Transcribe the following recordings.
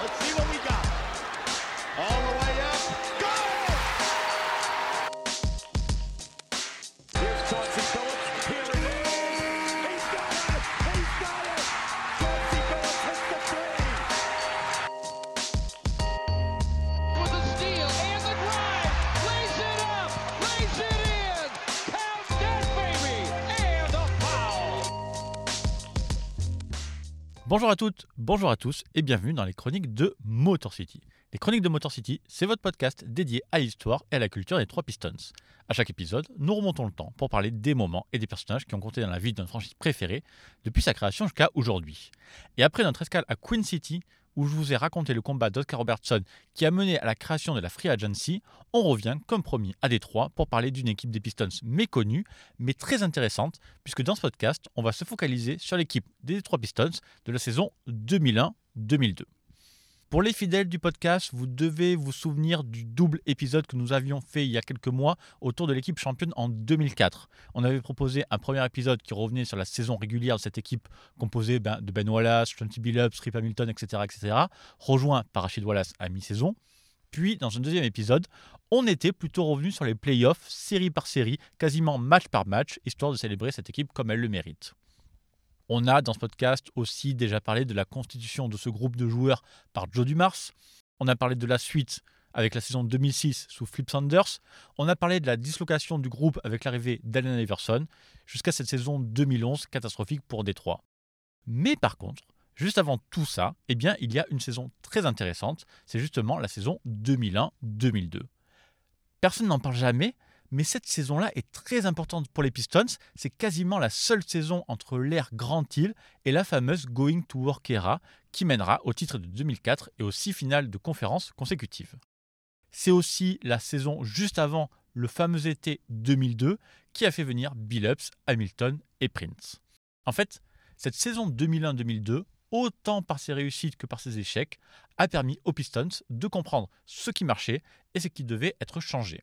Let's see what Bonjour à toutes, bonjour à tous et bienvenue dans les chroniques de Motor City. Les chroniques de Motor City, c'est votre podcast dédié à l'histoire et à la culture des trois Pistons. À chaque épisode, nous remontons le temps pour parler des moments et des personnages qui ont compté dans la vie de notre franchise préférée depuis sa création jusqu'à aujourd'hui. Et après notre escale à Queen City, où je vous ai raconté le combat d'Oscar Robertson qui a mené à la création de la Free Agency, on revient comme promis à Détroit pour parler d'une équipe des Pistons méconnue, mais très intéressante, puisque dans ce podcast, on va se focaliser sur l'équipe des Détroit Pistons de la saison 2001-2002. Pour les fidèles du podcast, vous devez vous souvenir du double épisode que nous avions fait il y a quelques mois autour de l'équipe championne en 2004. On avait proposé un premier épisode qui revenait sur la saison régulière de cette équipe composée ben, de Ben Wallace, Shanty Billups, Rip Hamilton, etc., etc., rejoint par Rachid Wallace à mi-saison. Puis, dans un deuxième épisode, on était plutôt revenu sur les playoffs, série par série, quasiment match par match, histoire de célébrer cette équipe comme elle le mérite. On a dans ce podcast aussi déjà parlé de la constitution de ce groupe de joueurs par Joe Dumars. On a parlé de la suite avec la saison 2006 sous Flip Sanders. On a parlé de la dislocation du groupe avec l'arrivée d'Allen Iverson jusqu'à cette saison 2011 catastrophique pour Détroit. Mais par contre, juste avant tout ça, eh bien, il y a une saison très intéressante. C'est justement la saison 2001-2002. Personne n'en parle jamais, mais cette saison-là est très importante pour les Pistons. C'est quasiment la seule saison entre l'ère Grand Hill et la fameuse Going to Work Era qui mènera au titre de 2004 et aux six finales de conférence consécutives. C'est aussi la saison juste avant le fameux été 2002 qui a fait venir Billups, Hamilton et Prince. En fait, cette saison 2001-2002, autant par ses réussites que par ses échecs, a permis aux Pistons de comprendre ce qui marchait et ce qui devait être changé.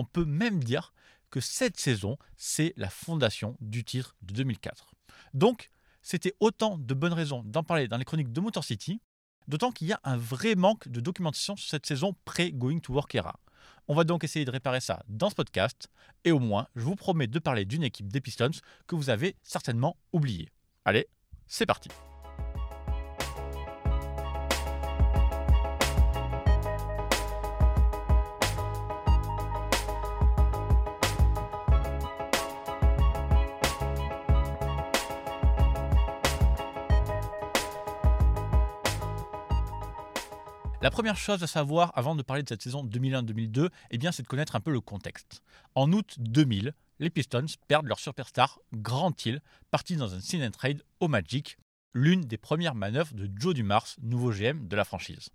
On peut même dire que cette saison, c'est la fondation du titre de 2004. Donc, c'était autant de bonnes raisons d'en parler dans les chroniques de Motor City, d'autant qu'il y a un vrai manque de documentation sur cette saison pré-Going to Work Era. On va donc essayer de réparer ça dans ce podcast, et au moins, je vous promets de parler d'une équipe des Pistons que vous avez certainement oubliée. Allez, c'est parti La première chose à savoir avant de parler de cette saison 2001-2002, eh c'est de connaître un peu le contexte. En août 2000, les Pistons perdent leur superstar Grant Hill, parti dans un sign trade au Magic, l'une des premières manœuvres de Joe Dumars, nouveau GM de la franchise.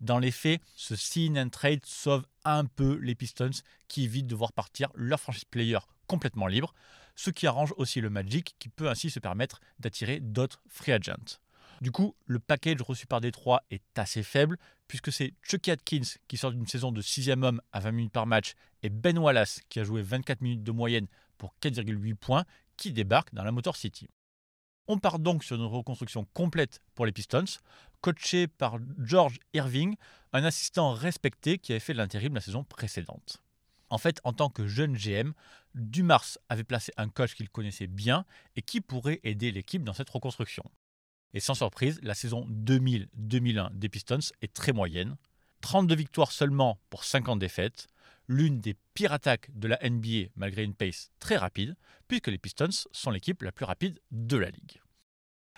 Dans les faits, ce sign trade sauve un peu les Pistons qui évitent de voir partir leur franchise player complètement libre, ce qui arrange aussi le Magic qui peut ainsi se permettre d'attirer d'autres free agents. Du coup, le package reçu par Détroit est assez faible, puisque c'est Chucky Atkins qui sort d'une saison de 6 homme à 20 minutes par match et Ben Wallace qui a joué 24 minutes de moyenne pour 4,8 points qui débarque dans la Motor City. On part donc sur une reconstruction complète pour les Pistons, coaché par George Irving, un assistant respecté qui avait fait de l'intérim la saison précédente. En fait, en tant que jeune GM, Dumars avait placé un coach qu'il connaissait bien et qui pourrait aider l'équipe dans cette reconstruction. Et sans surprise, la saison 2000-2001 des Pistons est très moyenne. 32 victoires seulement pour 50 défaites, l'une des pires attaques de la NBA malgré une pace très rapide, puisque les Pistons sont l'équipe la plus rapide de la ligue.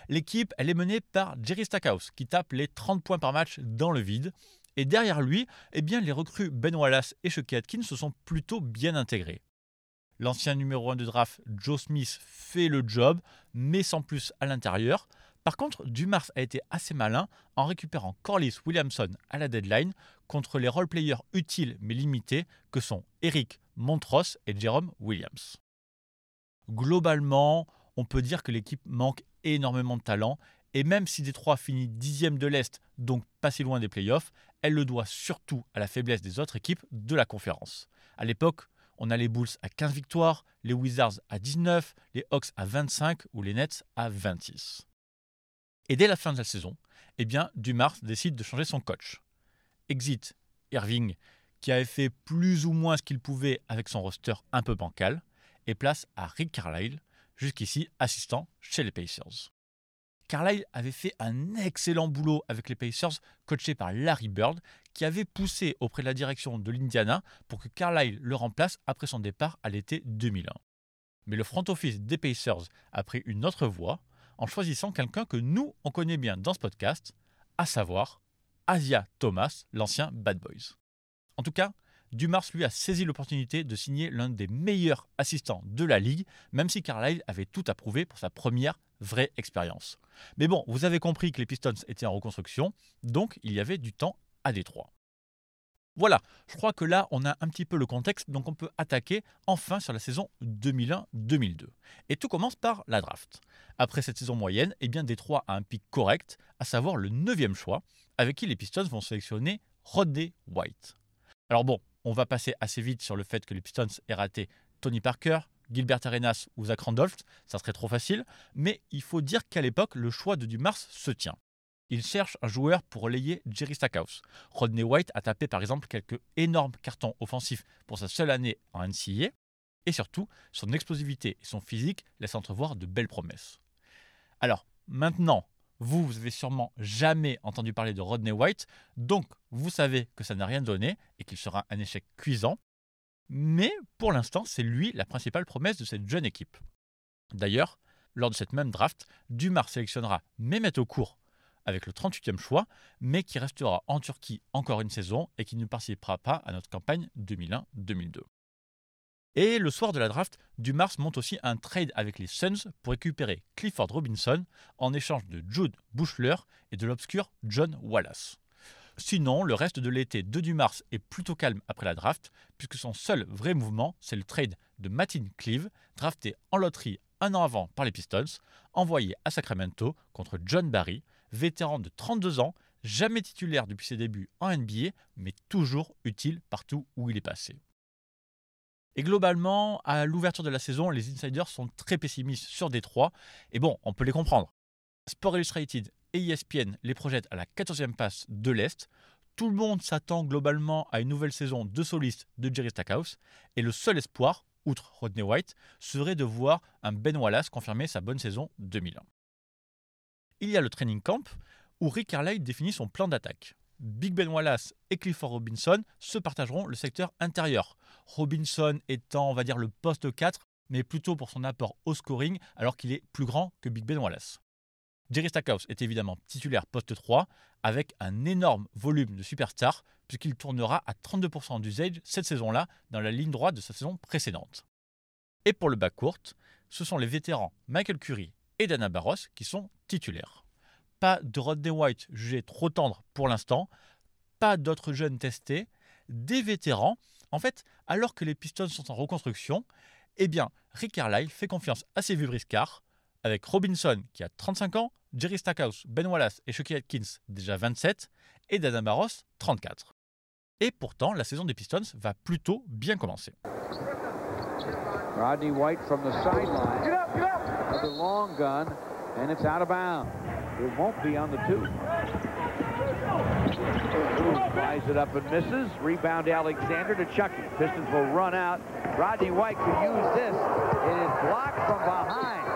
L'équipe, elle est menée par Jerry Stackhouse, qui tape les 30 points par match dans le vide. Et derrière lui, eh bien, les recrues Ben Wallace et Chucky Atkins se sont plutôt bien intégrés. L'ancien numéro 1 de draft, Joe Smith, fait le job, mais sans plus à l'intérieur. Par contre, Dumars a été assez malin en récupérant Corliss Williamson à la deadline contre les role-players utiles mais limités que sont Eric Montross et Jerome Williams. Globalement, on peut dire que l'équipe manque énormément de talent et même si Détroit finit dixième de l'Est, donc pas si loin des playoffs, elle le doit surtout à la faiblesse des autres équipes de la conférence. À l'époque, on a les Bulls à 15 victoires, les Wizards à 19, les Hawks à 25 ou les Nets à 26. Et dès la fin de la saison, eh bien, Dumars décide de changer son coach. Exit Irving, qui avait fait plus ou moins ce qu'il pouvait avec son roster un peu bancal, et place à Rick Carlisle, jusqu'ici assistant chez les Pacers. Carlisle avait fait un excellent boulot avec les Pacers, coaché par Larry Bird, qui avait poussé auprès de la direction de l'Indiana pour que Carlisle le remplace après son départ à l'été 2001. Mais le front office des Pacers a pris une autre voie en choisissant quelqu'un que nous, on connaît bien dans ce podcast, à savoir Asia Thomas, l'ancien Bad Boys. En tout cas, Dumars lui a saisi l'opportunité de signer l'un des meilleurs assistants de la ligue, même si Carlisle avait tout approuvé pour sa première vraie expérience. Mais bon, vous avez compris que les Pistons étaient en reconstruction, donc il y avait du temps à Détroit. Voilà, je crois que là on a un petit peu le contexte, donc on peut attaquer enfin sur la saison 2001-2002. Et tout commence par la draft. Après cette saison moyenne, eh bien Détroit a un pic correct, à savoir le 9 choix, avec qui les Pistons vont sélectionner Rodney White. Alors bon, on va passer assez vite sur le fait que les Pistons aient raté Tony Parker, Gilbert Arenas ou Zach Randolph, ça serait trop facile, mais il faut dire qu'à l'époque, le choix de Dumars se tient. Il cherche un joueur pour relayer Jerry Stackhouse. Rodney White a tapé par exemple quelques énormes cartons offensifs pour sa seule année en NCAA, et surtout, son explosivité et son physique laissent entrevoir de belles promesses. Alors, maintenant, vous, vous avez sûrement jamais entendu parler de Rodney White, donc vous savez que ça n'a rien donné et qu'il sera un échec cuisant. Mais pour l'instant, c'est lui la principale promesse de cette jeune équipe. D'ailleurs, lors de cette même draft, Dumar sélectionnera Mehmet Okur avec le 38e choix, mais qui restera en Turquie encore une saison et qui ne participera pas à notre campagne 2001-2002. Et le soir de la draft, Dumars monte aussi un trade avec les Suns pour récupérer Clifford Robinson en échange de Jude Bushler et de l'obscur John Wallace. Sinon, le reste de l'été de Dumars est plutôt calme après la draft, puisque son seul vrai mouvement, c'est le trade de Martin Cleave, drafté en loterie un an avant par les Pistons, envoyé à Sacramento contre John Barry, vétéran de 32 ans, jamais titulaire depuis ses débuts en NBA, mais toujours utile partout où il est passé. Et globalement, à l'ouverture de la saison, les insiders sont très pessimistes sur Détroit, et bon, on peut les comprendre. Sport Illustrated et ESPN les projettent à la 14e passe de l'Est. Tout le monde s'attend globalement à une nouvelle saison de soliste de Jerry Stackhouse, et le seul espoir, outre Rodney White, serait de voir un Ben Wallace confirmer sa bonne saison 2001. Il y a le training camp où Rick Carlisle définit son plan d'attaque. Big Ben Wallace et Clifford Robinson se partageront le secteur intérieur. Robinson étant, on va dire, le poste 4, mais plutôt pour son apport au scoring, alors qu'il est plus grand que Big Ben Wallace. Jerry Stackhouse est évidemment titulaire poste 3, avec un énorme volume de superstars, puisqu'il tournera à 32% d'usage cette saison-là, dans la ligne droite de sa saison précédente. Et pour le bas court, ce sont les vétérans Michael Curry et Dana Barros qui sont titulaires. Pas de Rodney White jugé trop tendre pour l'instant, pas d'autres jeunes testés, des vétérans. En fait, alors que les Pistons sont en reconstruction, eh bien, Rick Carlisle fait confiance à ses vieux briscards, avec Robinson qui a 35 ans, Jerry Stackhouse, Ben Wallace et Chucky Atkins déjà 27, et Dana Barros 34. Et pourtant, la saison des Pistons va plutôt bien commencer. Rodney White from the sideline. Get up, get up! With the long gun, and it's out of bounds. It won't be on the two. Flies it up and misses. Rebound Alexander to Chucky. Pistons will run out. Rodney White could use this. It is blocked from behind.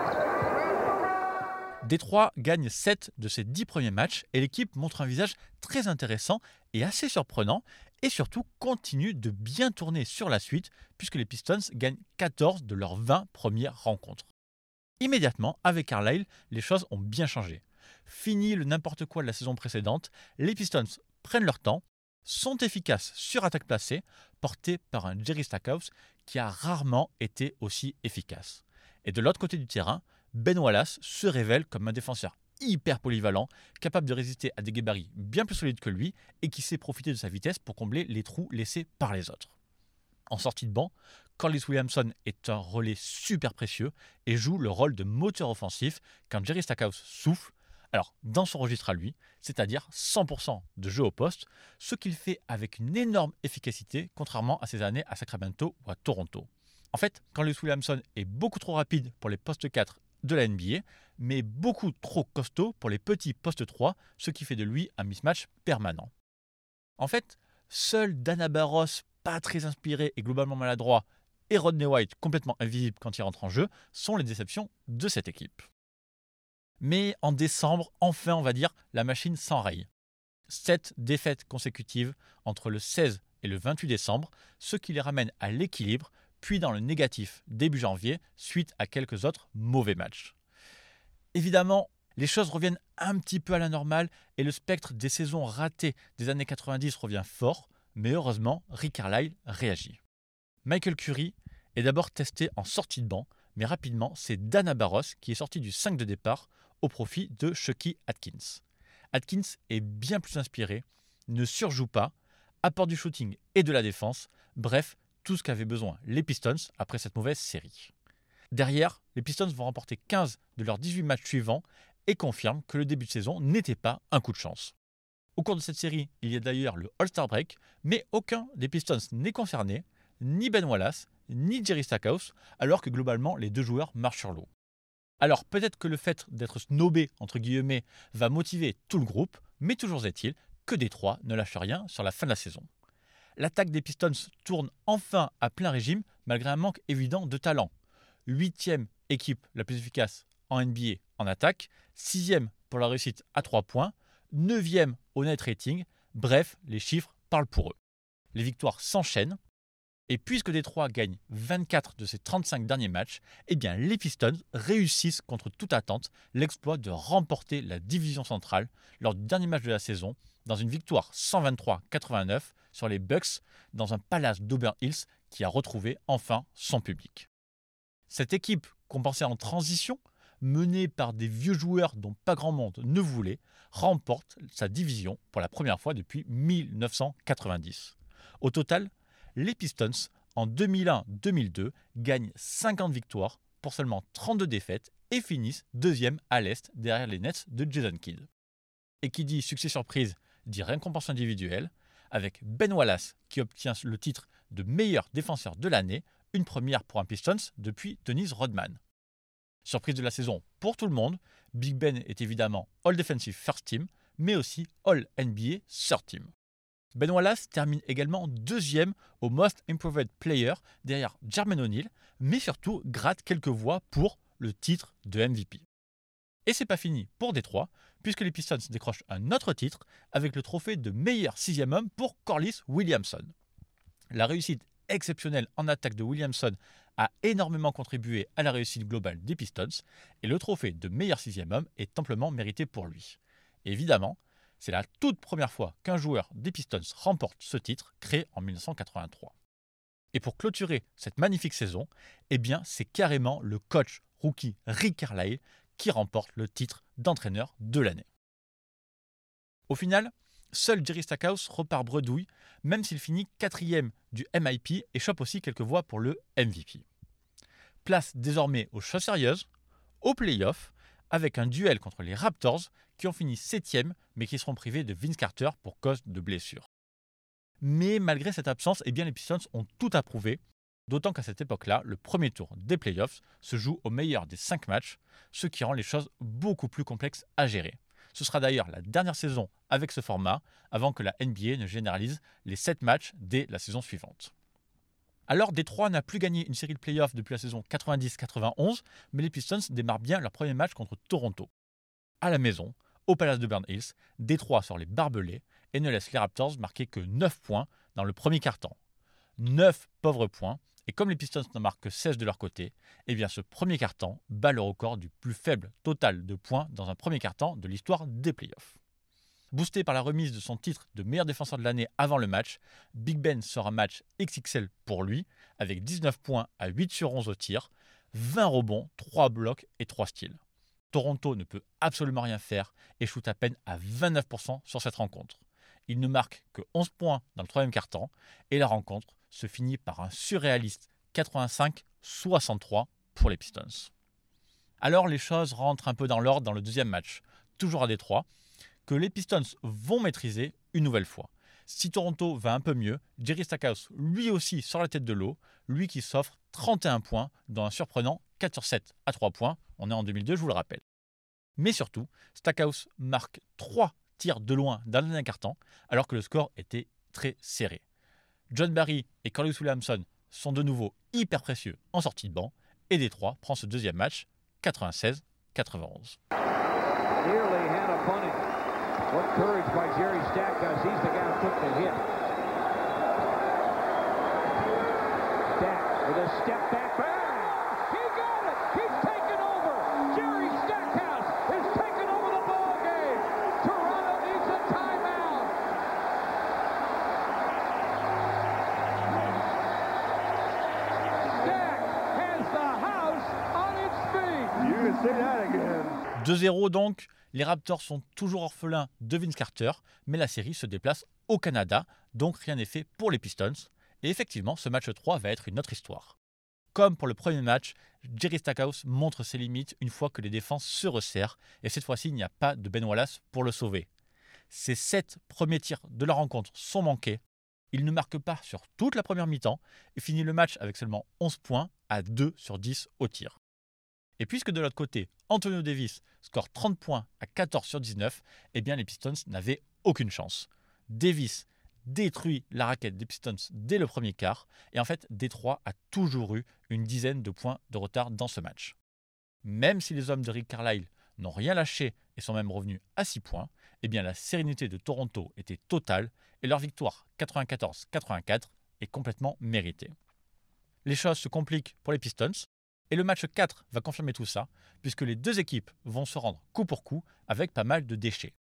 Détroit gagne 7 de ses 10 premiers matchs et l'équipe montre un visage très intéressant et assez surprenant et surtout continue de bien tourner sur la suite puisque les Pistons gagnent 14 de leurs 20 premières rencontres. Immédiatement, avec Carlisle, les choses ont bien changé. Fini le n'importe quoi de la saison précédente, les Pistons prennent leur temps, sont efficaces sur attaque placée, portés par un Jerry Stackhouse qui a rarement été aussi efficace. Et de l'autre côté du terrain, Ben Wallace se révèle comme un défenseur hyper polyvalent, capable de résister à des gabarits bien plus solides que lui et qui sait profiter de sa vitesse pour combler les trous laissés par les autres. En sortie de banc, Corliss Williamson est un relais super précieux et joue le rôle de moteur offensif quand Jerry Stackhouse souffle, alors dans son registre à lui, c'est-à-dire 100% de jeu au poste, ce qu'il fait avec une énorme efficacité contrairement à ses années à Sacramento ou à Toronto. En fait, quand Williamson est beaucoup trop rapide pour les postes 4 de la NBA, mais beaucoup trop costaud pour les petits postes 3, ce qui fait de lui un mismatch permanent. En fait, seul Dana Barros, pas très inspiré et globalement maladroit, et Rodney White, complètement invisible quand il rentre en jeu, sont les déceptions de cette équipe. Mais en décembre, enfin, on va dire, la machine s'enraye. Sept défaites consécutives entre le 16 et le 28 décembre, ce qui les ramène à l'équilibre, puis dans le négatif début janvier, suite à quelques autres mauvais matchs. Évidemment, les choses reviennent un petit peu à la normale et le spectre des saisons ratées des années 90 revient fort, mais heureusement, Rick Carlisle réagit. Michael Curry est d'abord testé en sortie de banc, mais rapidement, c'est Dana Barros qui est sorti du 5 de départ au profit de Chucky Atkins. Atkins est bien plus inspiré, ne surjoue pas, apporte du shooting et de la défense, bref, tout ce qu'avaient besoin les Pistons après cette mauvaise série. Derrière, les Pistons vont remporter 15 de leurs 18 matchs suivants et confirment que le début de saison n'était pas un coup de chance. Au cours de cette série, il y a d'ailleurs le All-Star Break, mais aucun des Pistons n'est concerné, ni Ben Wallace, ni Jerry Stackhouse, alors que globalement les deux joueurs marchent sur l'eau. Alors peut-être que le fait d'être snobé, entre guillemets, va motiver tout le groupe, mais toujours est-il que Détroit ne lâche rien sur la fin de la saison. L'attaque des Pistons tourne enfin à plein régime malgré un manque évident de talent. Huitième équipe la plus efficace en NBA en attaque, sixième pour la réussite à 3 points, neuvième au net rating, bref, les chiffres parlent pour eux. Les victoires s'enchaînent, et puisque Détroit gagne 24 de ses 35 derniers matchs, eh bien les Pistons réussissent contre toute attente l'exploit de remporter la division centrale lors du dernier match de la saison dans une victoire 123-89 sur les Bucks dans un palace d'Auburn Hills qui a retrouvé enfin son public. Cette équipe pensait en transition, menée par des vieux joueurs dont pas grand monde ne voulait, remporte sa division pour la première fois depuis 1990. Au total, les Pistons, en 2001-2002, gagnent 50 victoires pour seulement 32 défaites et finissent deuxième à l'Est derrière les Nets de Jason Kidd. Et qui dit succès surprise dit récompense individuelle, avec Ben Wallace qui obtient le titre de meilleur défenseur de l'année, une première pour un Pistons depuis Denise Rodman. Surprise de la saison pour tout le monde, Big Ben est évidemment All Defensive First Team, mais aussi All NBA Third Team. Ben Wallace termine également deuxième au Most Improved Player derrière Jermaine O'Neal, mais surtout gratte quelques voix pour le titre de MVP. Et c'est pas fini pour Détroit, puisque les Pistons décrochent un autre titre avec le trophée de meilleur sixième homme pour Corliss Williamson. La réussite exceptionnelle en attaque de Williamson a énormément contribué à la réussite globale des Pistons, et le trophée de meilleur sixième homme est amplement mérité pour lui. Évidemment, c'est la toute première fois qu'un joueur des Pistons remporte ce titre, créé en 1983. Et pour clôturer cette magnifique saison, eh bien, c'est carrément le coach rookie Rick Carlisle qui remporte le titre d'entraîneur de l'année. Au final, seul Jerry Stackhouse repart bredouille, même s'il finit quatrième du MIP et chope aussi quelques voix pour le MVP. Place désormais aux choses sérieuses, aux playoffs, avec un duel contre les Raptors qui ont fini septième mais qui seront privés de Vince Carter pour cause de blessure. Mais malgré cette absence, eh bien les Pistons ont tout approuvé, d'autant qu'à cette époque-là, le premier tour des playoffs se joue au meilleur des cinq matchs, ce qui rend les choses beaucoup plus complexes à gérer. Ce sera d'ailleurs la dernière saison avec ce format, avant que la NBA ne généralise les sept matchs dès la saison suivante. Alors, Détroit n'a plus gagné une série de playoffs depuis la saison 90-91, mais les Pistons démarrent bien leur premier match contre Toronto. À la maison, au Palace de Burn Hills, Détroit sort les barbelés et ne laisse les Raptors marquer que 9 points dans le premier quart-temps. 9 pauvres points, et comme les Pistons n'en marquent que 16 de leur côté, eh ce premier quart-temps bat le record du plus faible total de points dans un premier quart-temps de l'histoire des playoffs. Boosté par la remise de son titre de meilleur défenseur de l'année avant le match, Big Ben sort un match XXL pour lui, avec 19 points à 8 sur 11 au tir, 20 rebonds, 3 blocs et 3 styles. Toronto ne peut absolument rien faire et shoot à peine à 29% sur cette rencontre. Il ne marque que 11 points dans le troisième quart-temps et la rencontre se finit par un surréaliste 85-63 pour les Pistons. Alors les choses rentrent un peu dans l'ordre dans le deuxième match, toujours à Détroit, que les Pistons vont maîtriser une nouvelle fois. Si Toronto va un peu mieux, Jerry Stackhouse lui aussi sort la tête de l'eau, lui qui s'offre 31 points dans un surprenant 4 sur 7 à 3 points On est en 2002, je vous le rappelle. Mais surtout, Stackhouse marque 3 tirs de loin dans le dernier carton, alors que le score était très serré. John Barry et Corliss Williamson sont de nouveau hyper précieux en sortie de banc, et Détroit prend ce deuxième match 96-91. Nearly had a bunny. 2-0 donc, les Raptors sont toujours orphelins de Vince Carter, mais la série se déplace au Canada, donc rien n'est fait pour les Pistons. Et effectivement, ce match 3 va être une autre histoire. Comme pour le premier match, Jerry Stackhouse montre ses limites une fois que les défenses se resserrent, et cette fois-ci, il n'y a pas de Ben Wallace pour le sauver. Ses 7 premiers tirs de la rencontre sont manqués. Il ne marque pas sur toute la première mi-temps et finit le match avec seulement 11 points à 2 sur 10 au tir. Et puisque de l'autre côté, Antonio Davis score 30 points à 14 sur 19, eh bien les Pistons n'avaient aucune chance. Davis détruit la raquette des Pistons dès le premier quart, et en fait, Détroit a toujours eu une dizaine de points de retard dans ce match. Même si les hommes de Rick Carlisle n'ont rien lâché et sont même revenus à 6 points, eh bien la sérénité de Toronto était totale et leur victoire 94-84 est complètement méritée. Les choses se compliquent pour les Pistons, et le match 4 va confirmer tout ça, puisque les deux équipes vont se rendre coup pour coup avec pas mal de déchets.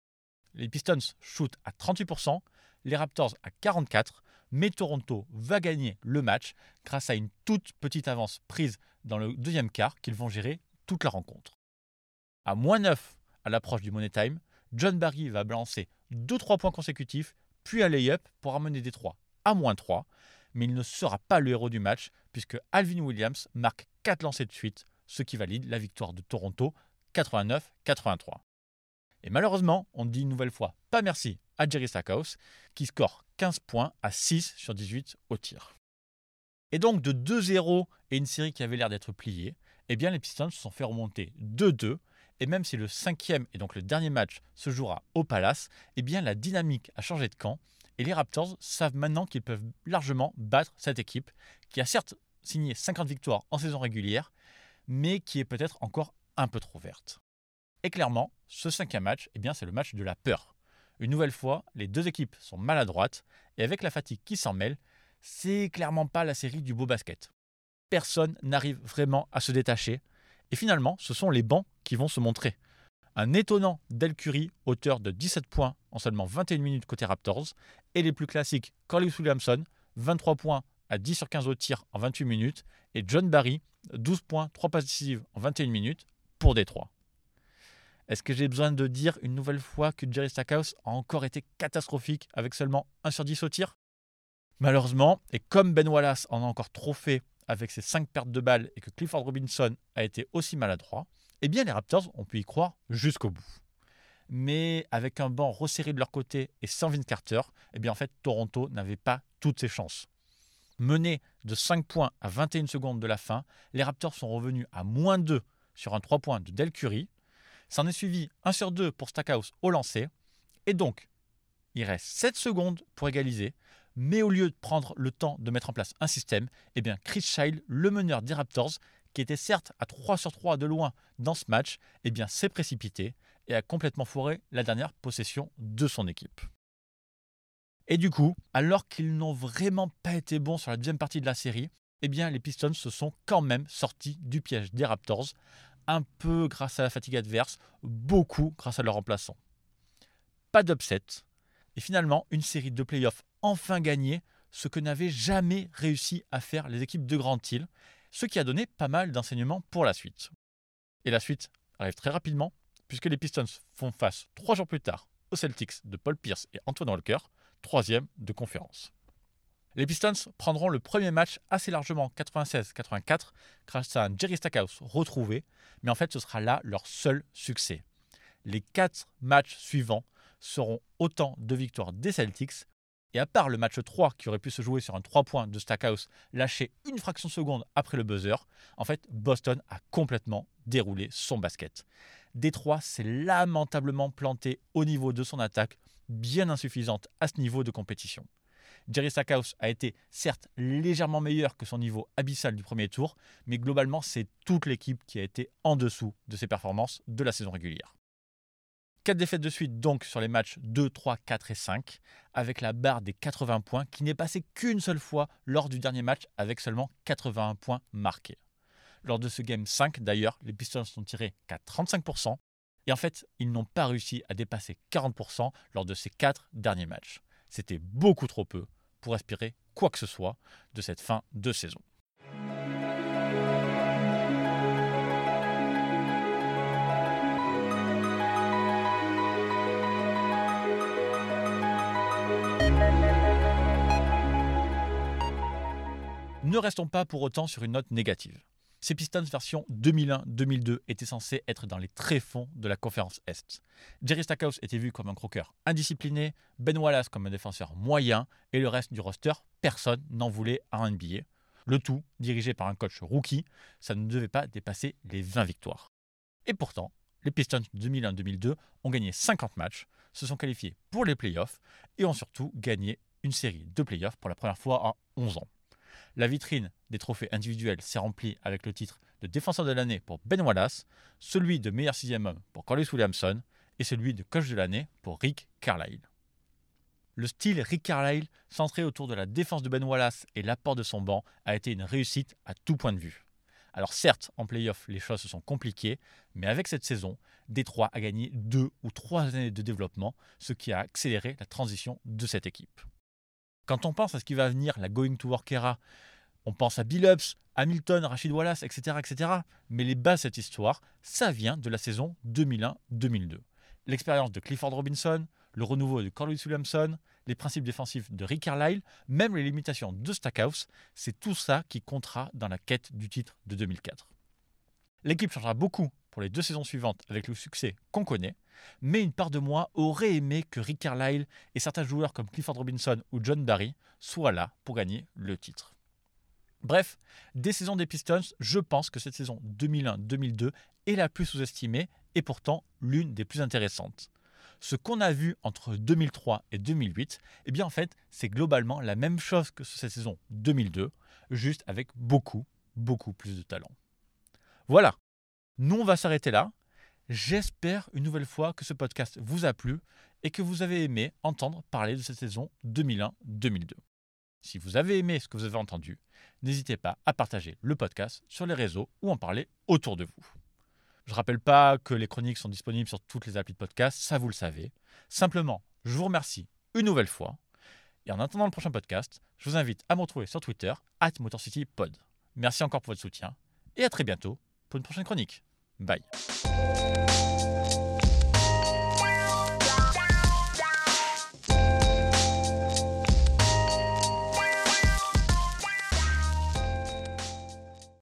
Les Pistons shootent à 38%, les Raptors à 44%, mais Toronto va gagner le match grâce à une toute petite avance prise dans le deuxième quart qu'ils vont gérer toute la rencontre. À moins 9 à l'approche du Money Time, John Barry va balancer 2-3 points consécutifs, puis un lay-up pour amener Détroit à moins 3, mais il ne sera pas le héros du match puisque Alvin Williams marque 4 lancers de suite, ce qui valide la victoire de Toronto 89-83. Et malheureusement, on dit une nouvelle fois pas merci à Jerry Stackhouse qui score 15 points à 6 sur 18 au tir. Et donc de 2-0 et une série qui avait l'air d'être pliée, eh bien les Pistons se sont fait remonter 2-2 et même si le cinquième et donc le dernier match se jouera au Palace, eh bien la dynamique a changé de camp et les Raptors savent maintenant qu'ils peuvent largement battre cette équipe qui a certes signé 50 victoires en saison régulière, mais qui est peut-être encore un peu trop verte. Et clairement, ce cinquième match, eh bien, c'est le match de la peur. Une nouvelle fois, les deux équipes sont maladroites, et avec la fatigue qui s'en mêle, c'est clairement pas la série du beau basket. Personne n'arrive vraiment à se détacher, et finalement, ce sont les bancs qui vont se montrer. Un étonnant Del Curry, auteur de 17 points en seulement 21 minutes côté Raptors, et les plus classiques Corliss Williamson, 23 points à 10 sur 15 au tir en 28 minutes, et John Barry, 12 points, 3 passes décisives en 21 minutes pour Détroit. Est-ce que j'ai besoin de dire une nouvelle fois que Jerry Stackhouse a encore été catastrophique avec seulement 1 sur 10 au tir? Malheureusement, et comme Ben Wallace en a encore trop fait avec ses 5 pertes de balles et que Clifford Robinson a été aussi maladroit, eh bien les Raptors ont pu y croire jusqu'au bout. Mais avec un banc resserré de leur côté et sans Vince Carter, eh bien en fait Toronto n'avait pas toutes ses chances. Menés de 5 points à 21 secondes de la fin, les Raptors sont revenus à moins 2 sur un 3 points de Del Curry. S'en est suivi 1 sur 2 pour Stackhouse au lancer. Et donc, il reste 7 secondes pour égaliser. Mais au lieu de prendre le temps de mettre en place un système, eh bien Chris Child, le meneur des Raptors, qui était certes à 3 sur 3 de loin dans ce match, eh s'est précipité et a complètement foiré la dernière possession de son équipe. Et du coup, alors qu'ils n'ont vraiment pas été bons sur la deuxième partie de la série, eh bien les Pistons se sont quand même sortis du piège des Raptors, un peu grâce à la fatigue adverse, beaucoup grâce à leur remplaçant. Pas d'upset, et finalement une série de playoffs enfin gagnée, ce que n'avaient jamais réussi à faire les équipes de Grand Hill, ce qui a donné pas mal d'enseignements pour la suite. Et la suite arrive très rapidement, puisque les Pistons font face trois jours plus tard aux Celtics de Paul Pierce et Antoine Walker, troisième de conférence. Les Pistons prendront le premier match assez largement 96-84 grâce à un Jerry Stackhouse retrouvé, mais en fait ce sera là leur seul succès. Les quatre matchs suivants seront autant de victoires des Celtics Et à part le match 3 qui aurait pu se jouer sur un 3 points de Stackhouse lâché une fraction de seconde après le buzzer, en fait, Boston a complètement déroulé son basket. Détroit s'est lamentablement planté au niveau de son attaque, bien insuffisante à ce niveau de compétition. Jerry Stackhouse a été certes légèrement meilleur que son niveau abyssal du premier tour, mais globalement c'est toute l'équipe qui a été en dessous de ses performances de la saison régulière. 4 défaites de suite donc sur les matchs 2, 3, 4 et 5, avec la barre des 80 points qui n'est passée qu'une seule fois lors du dernier match avec seulement 81 points marqués. Lors de ce game 5 d'ailleurs, les Pistons sont tirés qu'à 35%, et en fait ils n'ont pas réussi à dépasser 40% lors de ces 4 derniers matchs. C'était beaucoup trop peu pour espérer quoi que ce soit de cette fin de saison. Ne restons pas pour autant sur une note négative. Ces Pistons version 2001-2002 étaient censés être dans les tréfonds de la conférence Est. Jerry Stackhouse était vu comme un croqueur indiscipliné, Ben Wallace comme un défenseur moyen, et le reste du roster, personne n'en voulait à un NBA. Le tout dirigé par un coach rookie, ça ne devait pas dépasser les 20 victoires. Et pourtant, les Pistons 2001-2002 ont gagné 50 matchs, se sont qualifiés pour les playoffs et ont surtout gagné une série de playoffs pour la première fois en 11 ans. La vitrine des trophées individuels s'est remplie avec le titre de défenseur de l'année pour Ben Wallace, celui de meilleur sixième homme pour Corliss Williamson et celui de coach de l'année pour Rick Carlisle. Le style Rick Carlisle, centré autour de la défense de Ben Wallace et l'apport de son banc, a été une réussite à tout point de vue. Alors certes, en playoff, les choses se sont compliquées, mais avec cette saison, Détroit a gagné deux ou trois années de développement, ce qui a accéléré la transition de cette équipe. Quand on pense à ce qui va venir, la Going to Work era, on pense à Bill Ups, Hamilton, Rachid Wallace, etc., etc. Mais les bases de cette histoire, ça vient de la saison 2001-2002. L'expérience de Clifford Robinson, le renouveau de Corliss Williamson, les principes défensifs de Rick Carlisle, même les limitations de Stackhouse, c'est tout ça qui comptera dans la quête du titre de 2004. L'équipe changera beaucoup pour les deux saisons suivantes avec le succès qu'on connaît, mais une part de moi aurait aimé que Rick Carlisle et certains joueurs comme Clifford Robinson ou John Barry soient là pour gagner le titre. Bref, des saisons des Pistons, je pense que cette saison 2001-2002 est la plus sous-estimée et pourtant l'une des plus intéressantes. Ce qu'on a vu entre 2003 et 2008, eh bien en fait, c'est globalement la même chose que cette saison 2002, juste avec beaucoup, beaucoup plus de talent. Voilà, nous on va s'arrêter là. J'espère une nouvelle fois que ce podcast vous a plu et que vous avez aimé entendre parler de cette saison 2001-2002. Si vous avez aimé ce que vous avez entendu, n'hésitez pas à partager le podcast sur les réseaux ou en parler autour de vous. Je ne rappelle pas que les chroniques sont disponibles sur toutes les applis de podcast, ça vous le savez. Simplement, je vous remercie une nouvelle fois. Et en attendant le prochain podcast, je vous invite à me retrouver sur Twitter, at MotorCityPod. Merci encore pour votre soutien et à très bientôt pour une prochaine chronique. Bye.